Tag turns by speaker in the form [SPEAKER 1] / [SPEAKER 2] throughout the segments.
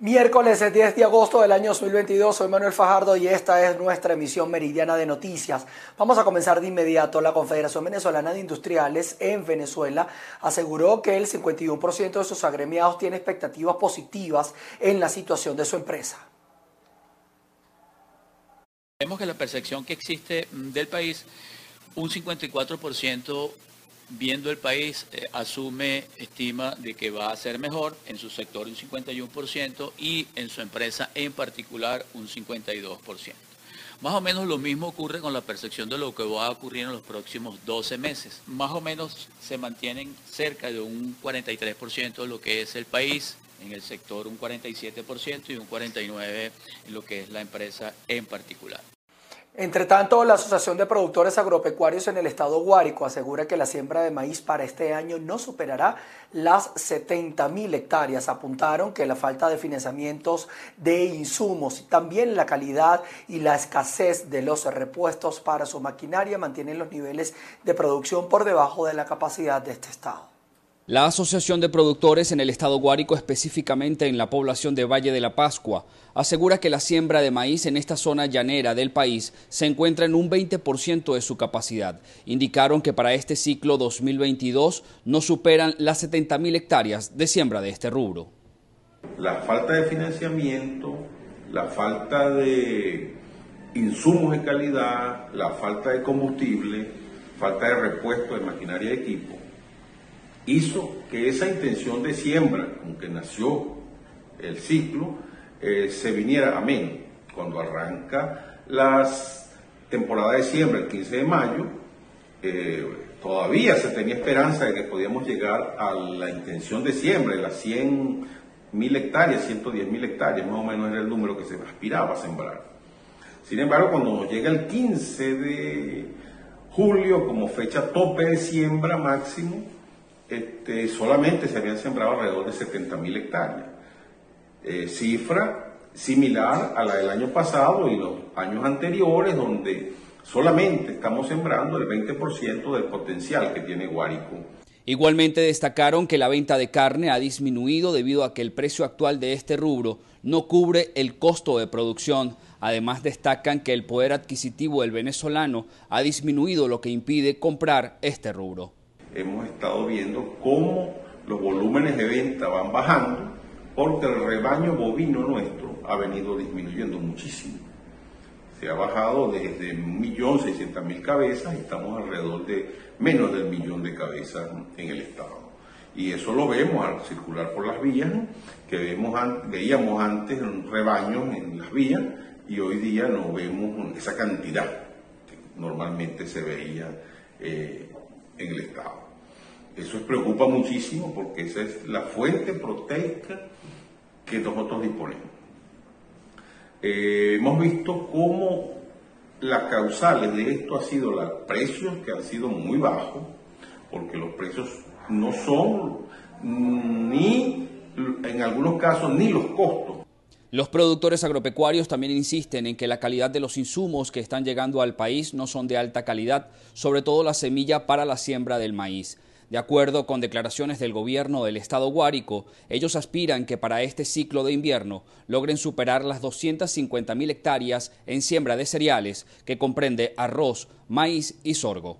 [SPEAKER 1] Miércoles 10 de agosto del año 2022, soy Manuel Fajardo y esta es nuestra emisión meridiana de noticias. Vamos a comenzar de inmediato. La Confederación Venezolana de Industriales en Venezuela aseguró que el 51% de sus agremiados tiene expectativas positivas en la situación de su empresa.
[SPEAKER 2] Vemos que la percepción que existe del país, un 54% viendo el país, eh, asume, estima de que va a ser mejor, en su sector un 51% y en su empresa en particular un 52%. Más o menos lo mismo ocurre con la percepción de lo que va a ocurrir en los próximos 12 meses. Más o menos se mantienen cerca de un 43% de lo que es el país, en el sector un 47% y un 49% en lo que es la empresa en particular.
[SPEAKER 1] Entre tanto, la Asociación de Productores Agropecuarios en el estado Guárico asegura que la siembra de maíz para este año no superará las 70 mil hectáreas. Apuntaron que la falta de financiamientos de insumos y también la calidad y la escasez de los repuestos para su maquinaria mantienen los niveles de producción por debajo de la capacidad de este estado.
[SPEAKER 3] La Asociación de Productores en el Estado Guárico, específicamente en la población de Valle de la Pascua, asegura que la siembra de maíz en esta zona llanera del país se encuentra en un 20% de su capacidad. Indicaron que para este ciclo 2022 no superan las 70.000 hectáreas de siembra de este rubro.
[SPEAKER 4] La falta de financiamiento, la falta de insumos de calidad, la falta de combustible, falta de repuesto de maquinaria y equipo hizo que esa intención de siembra, con que nació el ciclo, eh, se viniera a menos. Cuando arranca las temporadas de siembra el 15 de mayo, eh, todavía se tenía esperanza de que podíamos llegar a la intención de siembra, las 100 mil hectáreas, 110 mil hectáreas, más o menos era el número que se aspiraba a sembrar. Sin embargo, cuando llega el 15 de julio como fecha tope de siembra máximo, este, solamente se habían sembrado alrededor de 70 mil hectáreas. Eh, cifra similar a la del año pasado y los años anteriores, donde solamente estamos sembrando el 20% del potencial que tiene Guárico.
[SPEAKER 3] Igualmente destacaron que la venta de carne ha disminuido debido a que el precio actual de este rubro no cubre el costo de producción. Además destacan que el poder adquisitivo del venezolano ha disminuido lo que impide comprar este rubro
[SPEAKER 4] hemos estado viendo cómo los volúmenes de venta van bajando porque el rebaño bovino nuestro ha venido disminuyendo muchísimo. Se ha bajado desde 1.600.000 cabezas y estamos alrededor de menos del millón de cabezas en el Estado. Y eso lo vemos al circular por las vías, que veíamos antes rebaños en las vías y hoy día no vemos esa cantidad que normalmente se veía eh, en el Estado. Eso preocupa muchísimo porque esa es la fuente proteica que nosotros disponemos. Eh, hemos visto cómo las causales de esto ha sido los precios que han sido muy bajos, porque los precios no son ni, en algunos casos, ni los costos
[SPEAKER 3] los productores agropecuarios también insisten en que la calidad de los insumos que están llegando al país no son de alta calidad, sobre todo la semilla para la siembra del maíz. De acuerdo con declaraciones del gobierno del estado Guárico, ellos aspiran que para este ciclo de invierno logren superar las 250.000 hectáreas en siembra de cereales, que comprende arroz, maíz y sorgo.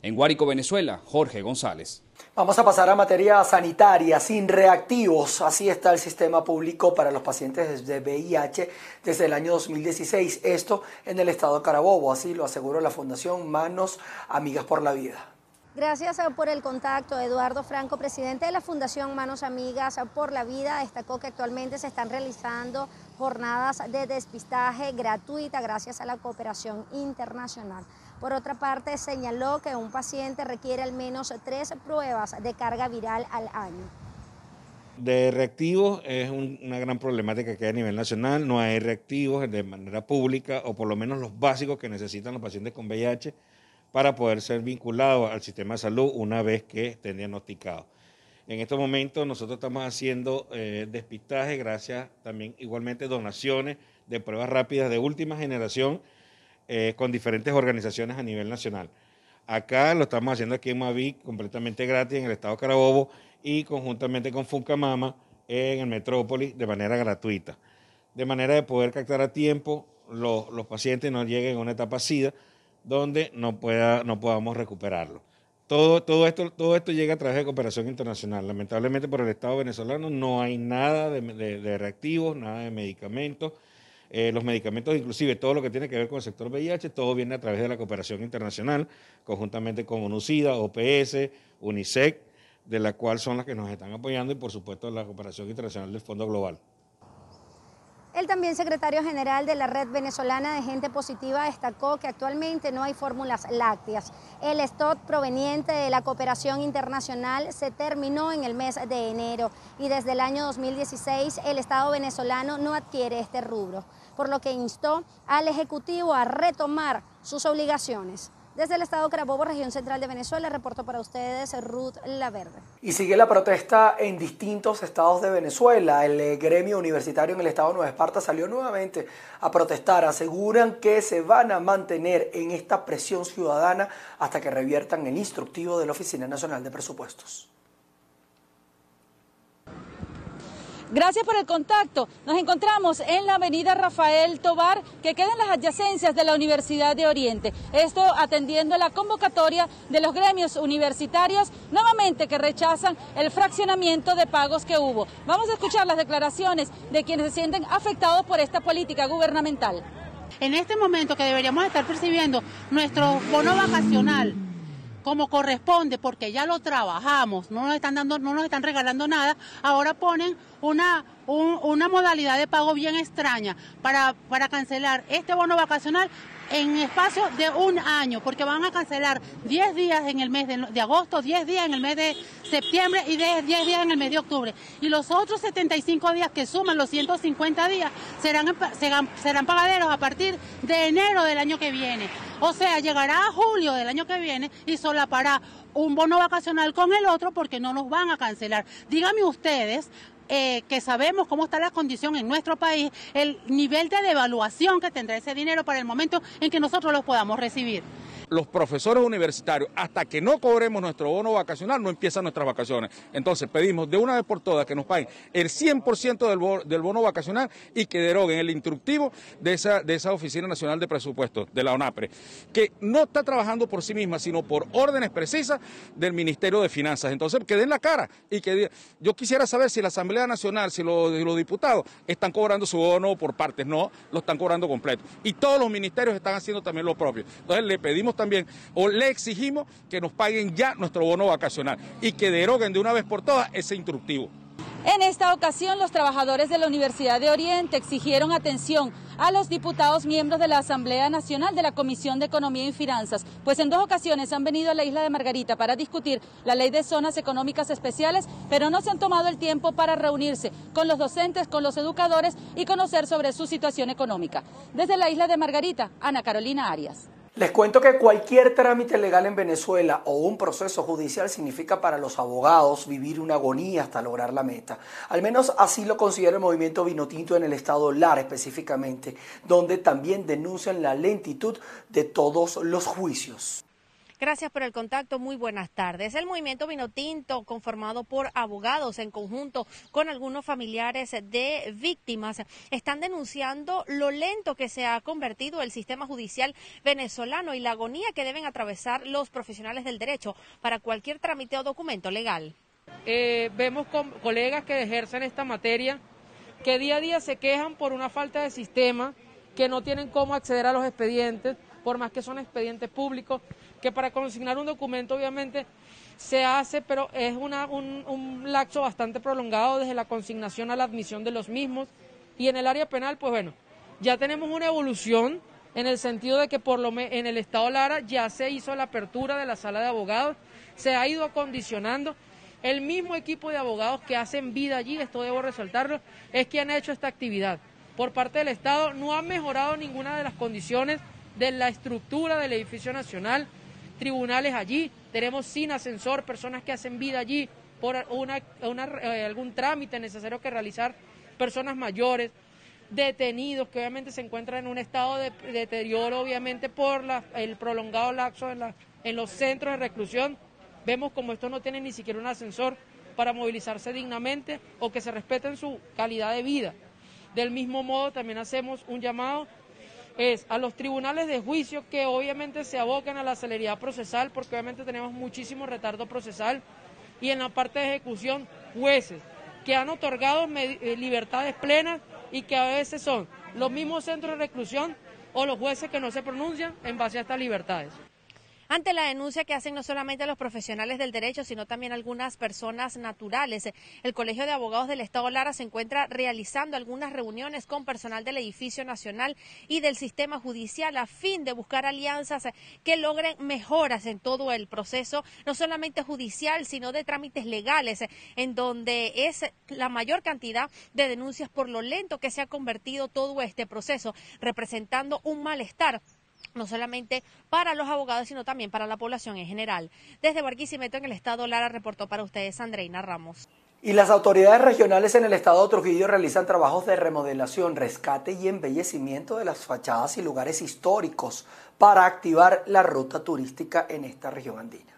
[SPEAKER 3] En Guárico, Venezuela, Jorge González.
[SPEAKER 1] Vamos a pasar a materia sanitaria, sin reactivos. Así está el sistema público para los pacientes de VIH desde el año 2016. Esto en el estado Carabobo, así lo aseguró la Fundación Manos Amigas por la Vida.
[SPEAKER 5] Gracias por el contacto, Eduardo Franco, presidente de la Fundación Manos Amigas por la Vida. Destacó que actualmente se están realizando jornadas de despistaje gratuita gracias a la cooperación internacional. Por otra parte, señaló que un paciente requiere al menos tres pruebas de carga viral al año.
[SPEAKER 6] De reactivos es una gran problemática que hay a nivel nacional. No hay reactivos de manera pública o por lo menos los básicos que necesitan los pacientes con VIH para poder ser vinculados al sistema de salud una vez que estén diagnosticados. En estos momentos nosotros estamos haciendo eh, despistaje gracias también igualmente donaciones de pruebas rápidas de última generación eh, con diferentes organizaciones a nivel nacional. Acá lo estamos haciendo aquí en Mavic completamente gratis en el estado de Carabobo y conjuntamente con Funcamama en el Metrópolis de manera gratuita, de manera de poder captar a tiempo los, los pacientes no lleguen a una etapa SIDA donde no, pueda, no podamos recuperarlo. Todo, todo, esto, todo esto llega a través de cooperación internacional. Lamentablemente por el Estado venezolano no hay nada de, reactivos, nada de medicamentos. Eh, los medicamentos, inclusive todo lo que tiene que ver con el sector VIH, todo viene a través de la cooperación internacional, conjuntamente con UNUCIDA, OPS, UNICEF, de la cual son las que nos están apoyando y por supuesto la cooperación internacional del Fondo Global.
[SPEAKER 5] El también secretario general de la Red Venezolana de Gente Positiva destacó que actualmente no hay fórmulas lácteas. El stock proveniente de la cooperación internacional se terminó en el mes de enero y desde el año 2016 el Estado venezolano no adquiere este rubro, por lo que instó al Ejecutivo a retomar sus obligaciones. Desde el estado Carabobo, región central de Venezuela, reporto para ustedes Ruth Laverde.
[SPEAKER 1] Y sigue la protesta en distintos estados de Venezuela. El eh, gremio universitario en el estado de Nueva Esparta salió nuevamente a protestar. Aseguran que se van a mantener en esta presión ciudadana hasta que reviertan el instructivo de la Oficina Nacional de Presupuestos.
[SPEAKER 7] Gracias por el contacto. Nos encontramos en la avenida Rafael Tobar, que queda en las adyacencias de la Universidad de Oriente. Esto atendiendo la convocatoria de los gremios universitarios, nuevamente que rechazan el fraccionamiento de pagos que hubo. Vamos a escuchar las declaraciones de quienes se sienten afectados por esta política gubernamental.
[SPEAKER 8] En este momento que deberíamos estar percibiendo nuestro bono vacacional, como corresponde, porque ya lo trabajamos, no nos están dando, no nos están regalando nada, ahora ponen una, una modalidad de pago bien extraña para, para cancelar este bono vacacional en espacio de un año, porque van a cancelar 10 días en el mes de, agosto, 10 días en el mes de septiembre y 10, días en el mes de octubre. Y los otros 75 días que suman los 150 días serán, serán, serán pagaderos a partir de enero del año que viene. O sea, llegará a julio del año que viene y solapará un bono vacacional con el otro porque no nos van a cancelar. Díganme ustedes, eh, que sabemos cómo está la condición en nuestro país, el nivel de devaluación que tendrá ese dinero para el momento en que nosotros lo podamos recibir
[SPEAKER 9] los profesores universitarios, hasta que no cobremos nuestro bono vacacional, no empiezan nuestras vacaciones. Entonces pedimos de una vez por todas que nos paguen el 100% del, bono, del bono vacacional y que deroguen el instructivo de esa, de esa Oficina Nacional de Presupuestos, de la ONAPRE, que no está trabajando por sí misma, sino por órdenes precisas del Ministerio de Finanzas. Entonces, que den la cara y que yo quisiera saber si la Asamblea Nacional, si los, los diputados están cobrando su bono por partes, no, lo están cobrando completo. Y todos los ministerios están haciendo también lo propio. Entonces, le pedimos también, o le exigimos que nos paguen ya nuestro bono vacacional y que deroguen de una vez por todas ese instructivo.
[SPEAKER 7] En esta ocasión, los trabajadores de la Universidad de Oriente exigieron atención a los diputados miembros de la Asamblea Nacional de la Comisión de Economía y Finanzas, pues en dos ocasiones han venido a la isla de Margarita para discutir la ley de zonas económicas especiales, pero no se han tomado el tiempo para reunirse con los docentes, con los educadores y conocer sobre su situación económica. Desde la isla de Margarita, Ana Carolina Arias.
[SPEAKER 1] Les cuento que cualquier trámite legal en Venezuela o un proceso judicial significa para los abogados vivir una agonía hasta lograr la meta. Al menos así lo considera el movimiento Vinotinto en el estado Lara específicamente, donde también denuncian la lentitud de todos los juicios.
[SPEAKER 10] Gracias por el contacto. Muy buenas tardes. El movimiento Vinotinto, conformado por abogados en conjunto con algunos familiares de víctimas, están denunciando lo lento que se ha convertido el sistema judicial venezolano y la agonía que deben atravesar los profesionales del derecho para cualquier trámite o documento legal.
[SPEAKER 11] Eh, vemos con colegas que ejercen esta materia que día a día se quejan por una falta de sistema, que no tienen cómo acceder a los expedientes, por más que son expedientes públicos, que para consignar un documento obviamente se hace, pero es una, un, un lapso bastante prolongado desde la consignación a la admisión de los mismos. Y en el área penal, pues bueno, ya tenemos una evolución en el sentido de que por lo en el Estado Lara ya se hizo la apertura de la sala de abogados, se ha ido acondicionando. El mismo equipo de abogados que hacen vida allí, esto debo resaltarlo, es quien ha hecho esta actividad. Por parte del Estado no ha mejorado ninguna de las condiciones de la estructura del edificio nacional, tribunales allí, tenemos sin ascensor, personas que hacen vida allí por una, eh, algún trámite necesario que realizar, personas mayores, detenidos que obviamente se encuentran en un estado de, deterioro, obviamente por el prolongado laxo en, en los centros de reclusión. Vemos como esto no tiene ni siquiera un ascensor. para movilizarse dignamente o que se respeten su calidad de vida. Del mismo modo, también hacemos un llamado es a los tribunales de juicio que obviamente se abocan a la celeridad procesal, porque obviamente tenemos muchísimo retardo procesal, y en la parte de ejecución, jueces que han otorgado eh, libertades plenas y que a veces son los mismos centros de reclusión o los jueces que no se pronuncian en base a estas libertades
[SPEAKER 10] ante la denuncia que hacen no solamente los profesionales del derecho, sino también algunas personas naturales. El Colegio de Abogados del Estado Lara se encuentra realizando algunas reuniones con personal del edificio nacional y del sistema judicial a fin de buscar alianzas que logren mejoras en todo el proceso, no solamente judicial, sino de trámites legales, en donde es la mayor cantidad de denuncias por lo lento que se ha convertido todo este proceso, representando un malestar no solamente para los abogados, sino también para la población en general. Desde Barquisimeto, en el estado Lara, reportó para ustedes Andreina Ramos.
[SPEAKER 1] Y las autoridades regionales en el estado de Trujillo realizan trabajos de remodelación, rescate y embellecimiento de las fachadas y lugares históricos para activar la ruta turística en esta región andina.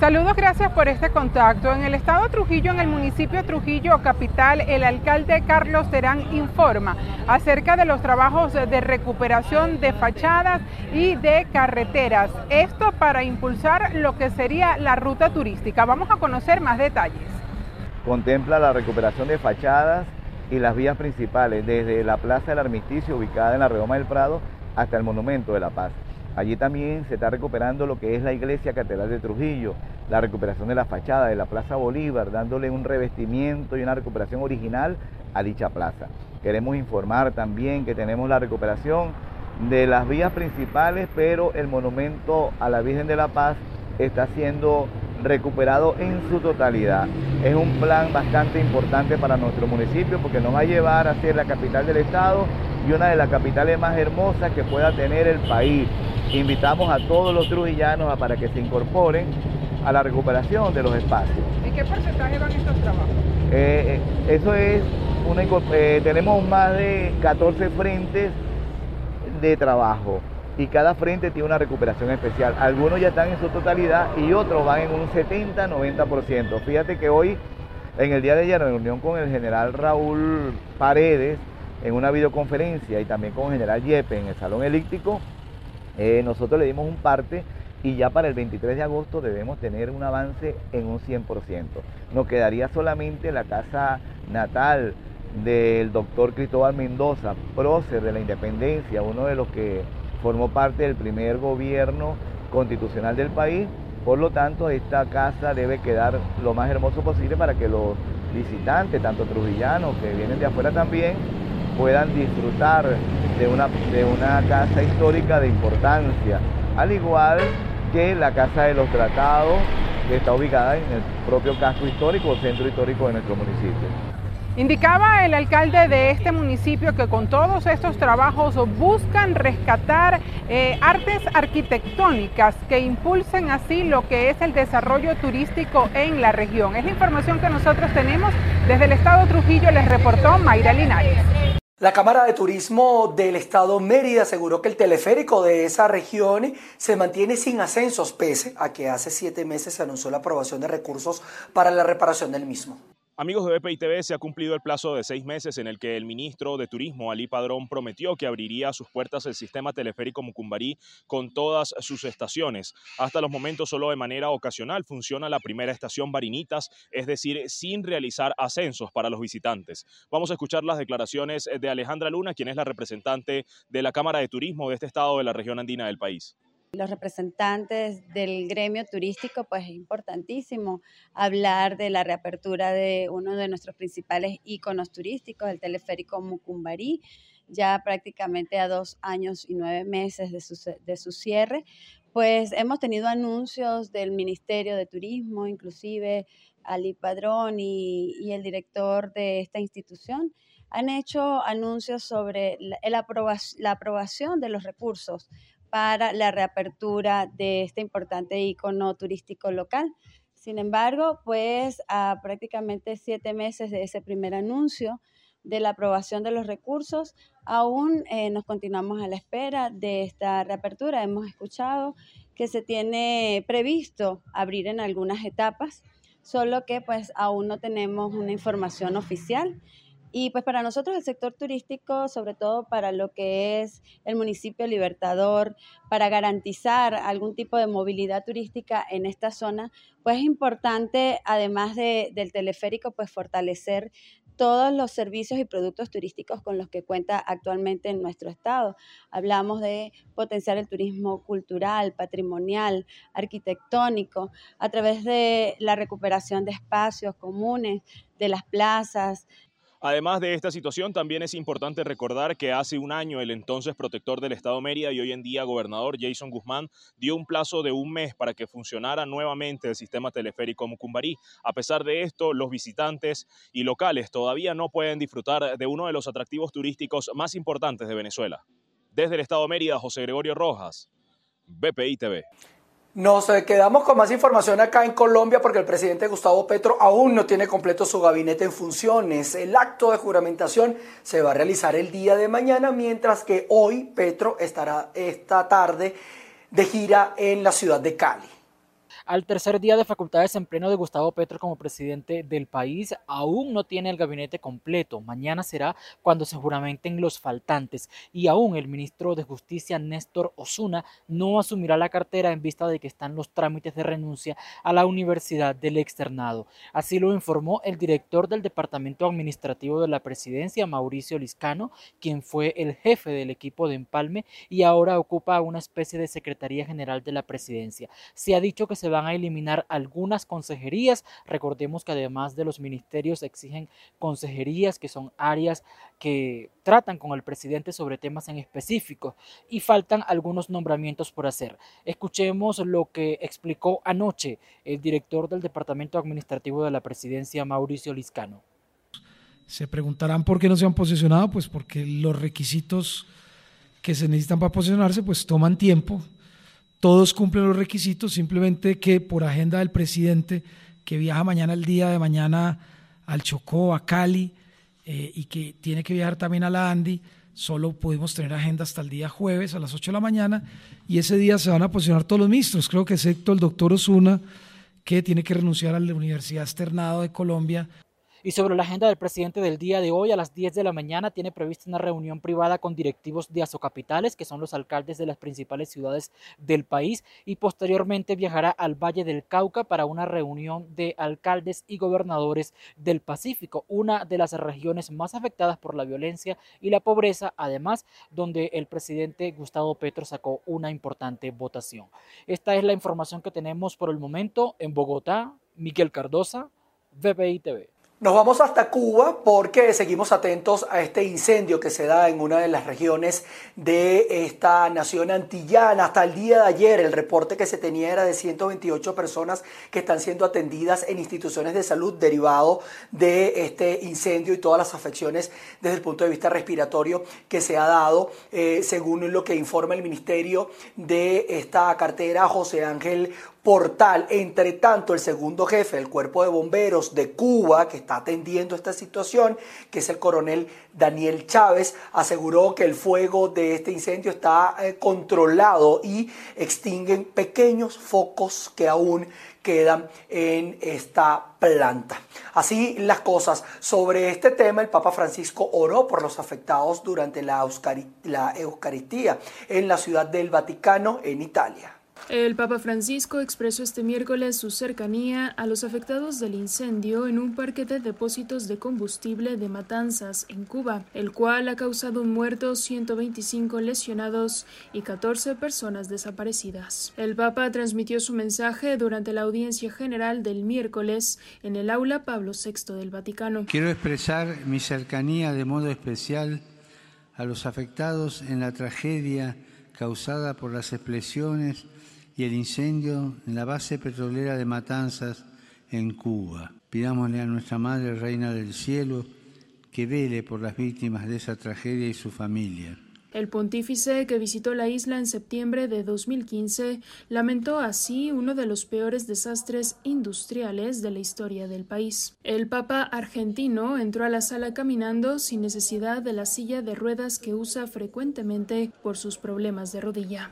[SPEAKER 12] Saludos, gracias por este contacto. En el estado Trujillo, en el municipio de Trujillo capital, el alcalde Carlos Terán informa acerca de los trabajos de recuperación de fachadas y de carreteras. Esto para impulsar lo que sería la ruta turística. Vamos a conocer más detalles.
[SPEAKER 13] Contempla la recuperación de fachadas y las vías principales, desde la Plaza del Armisticio, ubicada en la Redoma del Prado, hasta el Monumento de la Paz. Allí también se está recuperando lo que es la iglesia catedral de Trujillo, la recuperación de la fachada de la Plaza Bolívar, dándole un revestimiento y una recuperación original a dicha plaza. Queremos informar también que tenemos la recuperación de las vías principales, pero el monumento a la Virgen de la Paz está siendo recuperado en su totalidad. Es un plan bastante importante para nuestro municipio porque nos va a llevar a ser la capital del estado y una de las capitales más hermosas que pueda tener el país. Invitamos a todos los trujillanos a para que se incorporen a la recuperación de los espacios.
[SPEAKER 12] ¿En qué porcentaje van estos trabajos?
[SPEAKER 13] Eh, eh, eso es, una, eh, tenemos más de 14 frentes de trabajo y cada frente tiene una recuperación especial. Algunos ya están en su totalidad y otros van en un 70-90%. Fíjate que hoy, en el día de ayer, en reunión con el general Raúl Paredes, en una videoconferencia y también con el general Yepe en el Salón Elíptico, eh, nosotros le dimos un parte y ya para el 23 de agosto debemos tener un avance en un 100%. Nos quedaría solamente la casa natal del doctor Cristóbal Mendoza, prócer de la independencia, uno de los que formó parte del primer gobierno constitucional del país. Por lo tanto, esta casa debe quedar lo más hermoso posible para que los visitantes, tanto trujillanos que vienen de afuera también, puedan disfrutar de una, de una casa histórica de importancia, al igual que la Casa de los Tratados, que está ubicada en el propio casco histórico o centro histórico de nuestro municipio.
[SPEAKER 12] Indicaba el alcalde de este municipio que con todos estos trabajos buscan rescatar eh, artes arquitectónicas que impulsen así lo que es el desarrollo turístico en la región. Es la información que nosotros tenemos desde el estado Trujillo, les reportó Mayra Linares.
[SPEAKER 1] La Cámara de Turismo del Estado Mérida aseguró que el teleférico de esa región se mantiene sin ascensos, pese a que hace siete meses se anunció la aprobación de recursos para la reparación del mismo.
[SPEAKER 14] Amigos de BPI TV, se ha cumplido el plazo de seis meses en el que el ministro de Turismo, Ali Padrón, prometió que abriría sus puertas el sistema teleférico Mucumbarí con todas sus estaciones. Hasta los momentos, solo de manera ocasional, funciona la primera estación Barinitas, es decir, sin realizar ascensos para los visitantes. Vamos a escuchar las declaraciones de Alejandra Luna, quien es la representante de la Cámara de Turismo de este estado de la región andina del país
[SPEAKER 15] los representantes del gremio turístico, pues es importantísimo hablar de la reapertura de uno de nuestros principales íconos turísticos, el teleférico Mucumbarí, ya prácticamente a dos años y nueve meses de su, de su cierre. Pues hemos tenido anuncios del Ministerio de Turismo, inclusive Ali Padrón y, y el director de esta institución, han hecho anuncios sobre la, la aprobación de los recursos para la reapertura de este importante icono turístico local. Sin embargo, pues a prácticamente siete meses de ese primer anuncio de la aprobación de los recursos, aún eh, nos continuamos a la espera de esta reapertura. Hemos escuchado que se tiene previsto abrir en algunas etapas, solo que pues aún no tenemos una información oficial. Y pues para nosotros el sector turístico, sobre todo para lo que es el municipio Libertador, para garantizar algún tipo de movilidad turística en esta zona, pues es importante, además de, del teleférico, pues fortalecer todos los servicios y productos turísticos con los que cuenta actualmente en nuestro estado. Hablamos de potenciar el turismo cultural, patrimonial, arquitectónico, a través de la recuperación de espacios comunes, de las plazas,
[SPEAKER 14] Además de esta situación, también es importante recordar que hace un año el entonces protector del Estado Mérida y hoy en día gobernador Jason Guzmán dio un plazo de un mes para que funcionara nuevamente el sistema teleférico Mucumbarí. A pesar de esto, los visitantes y locales todavía no pueden disfrutar de uno de los atractivos turísticos más importantes de Venezuela. Desde el Estado Mérida, José Gregorio Rojas, BPI TV.
[SPEAKER 1] Nos eh, quedamos con más información acá en Colombia porque el presidente Gustavo Petro aún no tiene completo su gabinete en funciones. El acto de juramentación se va a realizar el día de mañana, mientras que hoy Petro estará esta tarde de gira en la ciudad de Cali.
[SPEAKER 16] Al tercer día de facultades en pleno de Gustavo Petro como presidente del país, aún no tiene el gabinete completo. Mañana será cuando se juramenten los faltantes y aún el ministro de Justicia Néstor Osuna no asumirá la cartera en vista de que están los trámites de renuncia a la Universidad del Externado. Así lo informó el director del Departamento Administrativo de la Presidencia, Mauricio Liscano, quien fue el jefe del equipo de empalme y ahora ocupa una especie de Secretaría General de la Presidencia. Se ha dicho que se va van a eliminar algunas consejerías. Recordemos que además de los ministerios exigen consejerías que son áreas que tratan con el presidente sobre temas en específico y faltan algunos nombramientos por hacer. Escuchemos lo que explicó anoche el director del Departamento Administrativo de la Presidencia, Mauricio Liscano.
[SPEAKER 17] Se preguntarán por qué no se han posicionado, pues porque los requisitos que se necesitan para posicionarse pues toman tiempo, todos cumplen los requisitos, simplemente que por agenda del presidente, que viaja mañana el día de mañana al Chocó, a Cali, eh, y que tiene que viajar también a la Andy, solo pudimos tener agenda hasta el día jueves a las 8 de la mañana, y ese día se van a posicionar todos los ministros, creo que excepto el doctor Osuna, que tiene que renunciar a la Universidad Externado de Colombia
[SPEAKER 16] y sobre la agenda del presidente del día de hoy, a las 10 de la mañana, tiene prevista una reunión privada con directivos de Azocapitales, que son los alcaldes de las principales ciudades del país, y posteriormente viajará al Valle del Cauca para una reunión de alcaldes y gobernadores del Pacífico, una de las regiones más afectadas por la violencia y la pobreza, además, donde el presidente Gustavo Petro sacó una importante votación. Esta es la información que tenemos por el momento en Bogotá. Miguel Cardosa, VPI TV.
[SPEAKER 1] Nos vamos hasta Cuba porque seguimos atentos a este incendio que se da en una de las regiones de esta nación antillana. Hasta el día de ayer el reporte que se tenía era de 128 personas que están siendo atendidas en instituciones de salud derivado de este incendio y todas las afecciones desde el punto de vista respiratorio que se ha dado, eh, según lo que informa el Ministerio de esta cartera, José Ángel portal. Entre tanto, el segundo jefe del Cuerpo de Bomberos de Cuba, que está atendiendo esta situación, que es el coronel Daniel Chávez, aseguró que el fuego de este incendio está eh, controlado y extinguen pequeños focos que aún quedan en esta planta. Así las cosas. Sobre este tema, el Papa Francisco oró por los afectados durante la Eucaristía en la ciudad del Vaticano, en Italia.
[SPEAKER 18] El Papa Francisco expresó este miércoles su cercanía a los afectados del incendio en un parque de depósitos de combustible de Matanzas, en Cuba, el cual ha causado un muerto, 125 lesionados y 14 personas desaparecidas. El Papa transmitió su mensaje durante la audiencia general del miércoles en el aula Pablo VI del Vaticano.
[SPEAKER 19] Quiero expresar mi cercanía de modo especial a los afectados en la tragedia causada por las explosiones y el incendio en la base petrolera de Matanzas en Cuba. Pidámosle a nuestra Madre Reina del Cielo que vele por las víctimas de esa tragedia y su familia.
[SPEAKER 18] El pontífice, que visitó la isla en septiembre de 2015, lamentó así uno de los peores desastres industriales de la historia del país. El Papa argentino entró a la sala caminando sin necesidad de la silla de ruedas que usa frecuentemente por sus problemas de rodilla.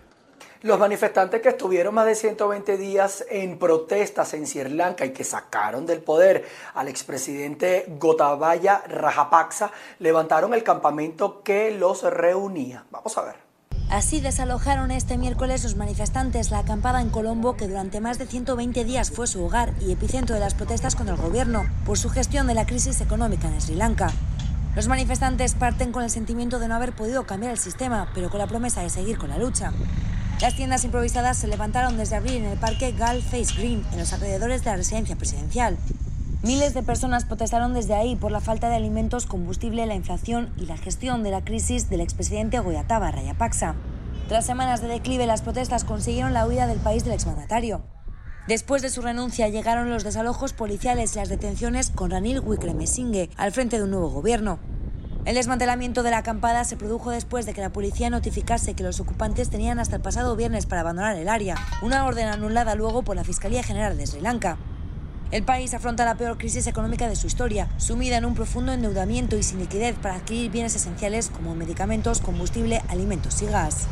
[SPEAKER 1] Los manifestantes que estuvieron más de 120 días en protestas en Sri Lanka y que sacaron del poder al expresidente Gotabaya Rajapaksa levantaron el campamento que los reunía. Vamos a ver.
[SPEAKER 20] Así desalojaron este miércoles los manifestantes la acampada en Colombo, que durante más de 120 días fue su hogar y epicentro de las protestas contra el gobierno por su gestión de la crisis económica en Sri Lanka. Los manifestantes parten con el sentimiento de no haber podido cambiar el sistema, pero con la promesa de seguir con la lucha. Las tiendas improvisadas se levantaron desde abril en el parque Gal Face Green, en los alrededores de la residencia presidencial. Miles de personas protestaron desde ahí por la falta de alimentos, combustible, la inflación y la gestión de la crisis del expresidente Goyataba Rayapaksa. Tras semanas de declive, las protestas consiguieron la huida del país del exmandatario. Después de su renuncia llegaron los desalojos policiales y las detenciones con Ranil Wickremesinghe al frente de un nuevo gobierno. El desmantelamiento de la acampada se produjo después de que la policía notificase que los ocupantes tenían hasta el pasado viernes para abandonar el área, una orden anulada luego por la Fiscalía General de Sri Lanka. El país afronta la peor crisis económica de su historia, sumida en un profundo endeudamiento y sin liquidez para adquirir bienes esenciales como medicamentos, combustible, alimentos y gas.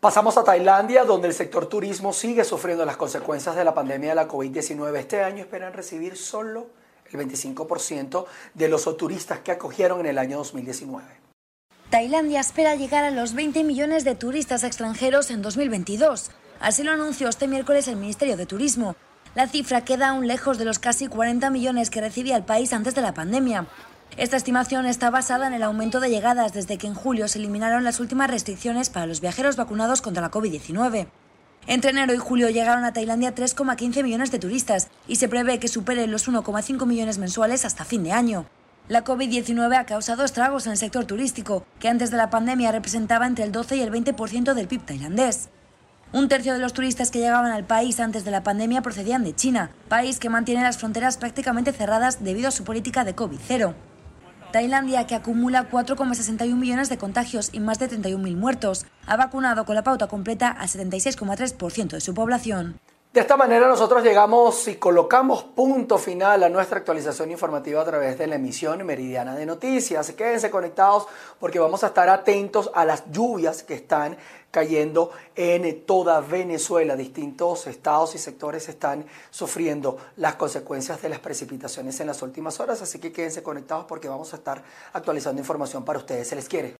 [SPEAKER 1] Pasamos a Tailandia, donde el sector turismo sigue sufriendo las consecuencias de la pandemia de la COVID-19. Este año esperan recibir solo el 25% de los turistas que acogieron en el año 2019.
[SPEAKER 20] Tailandia espera llegar a los 20 millones de turistas extranjeros en 2022. Así lo anunció este miércoles el Ministerio de Turismo. La cifra queda aún lejos de los casi 40 millones que recibía el país antes de la pandemia. Esta estimación está basada en el aumento de llegadas desde que en julio se eliminaron las últimas restricciones para los viajeros vacunados contra la COVID-19. Entre enero y julio llegaron a Tailandia 3,15 millones de turistas y se prevé que superen los 1,5 millones mensuales hasta fin de año. La COVID-19 ha causado estragos en el sector turístico, que antes de la pandemia representaba entre el 12 y el 20% del PIB tailandés. Un tercio de los turistas que llegaban al país antes de la pandemia procedían de China, país que mantiene las fronteras prácticamente cerradas debido a su política de COVID-0. Tailandia, que acumula 4,61 millones de contagios y más de 31.000 muertos, ha vacunado con la pauta completa al 76,3% de su población.
[SPEAKER 1] De esta manera nosotros llegamos y colocamos punto final a nuestra actualización informativa a través de la emisión meridiana de noticias. Quédense conectados porque vamos a estar atentos a las lluvias que están cayendo en toda Venezuela. Distintos estados y sectores están sufriendo las consecuencias de las precipitaciones en las últimas horas, así que quédense conectados porque vamos a estar actualizando información para ustedes. Se les quiere.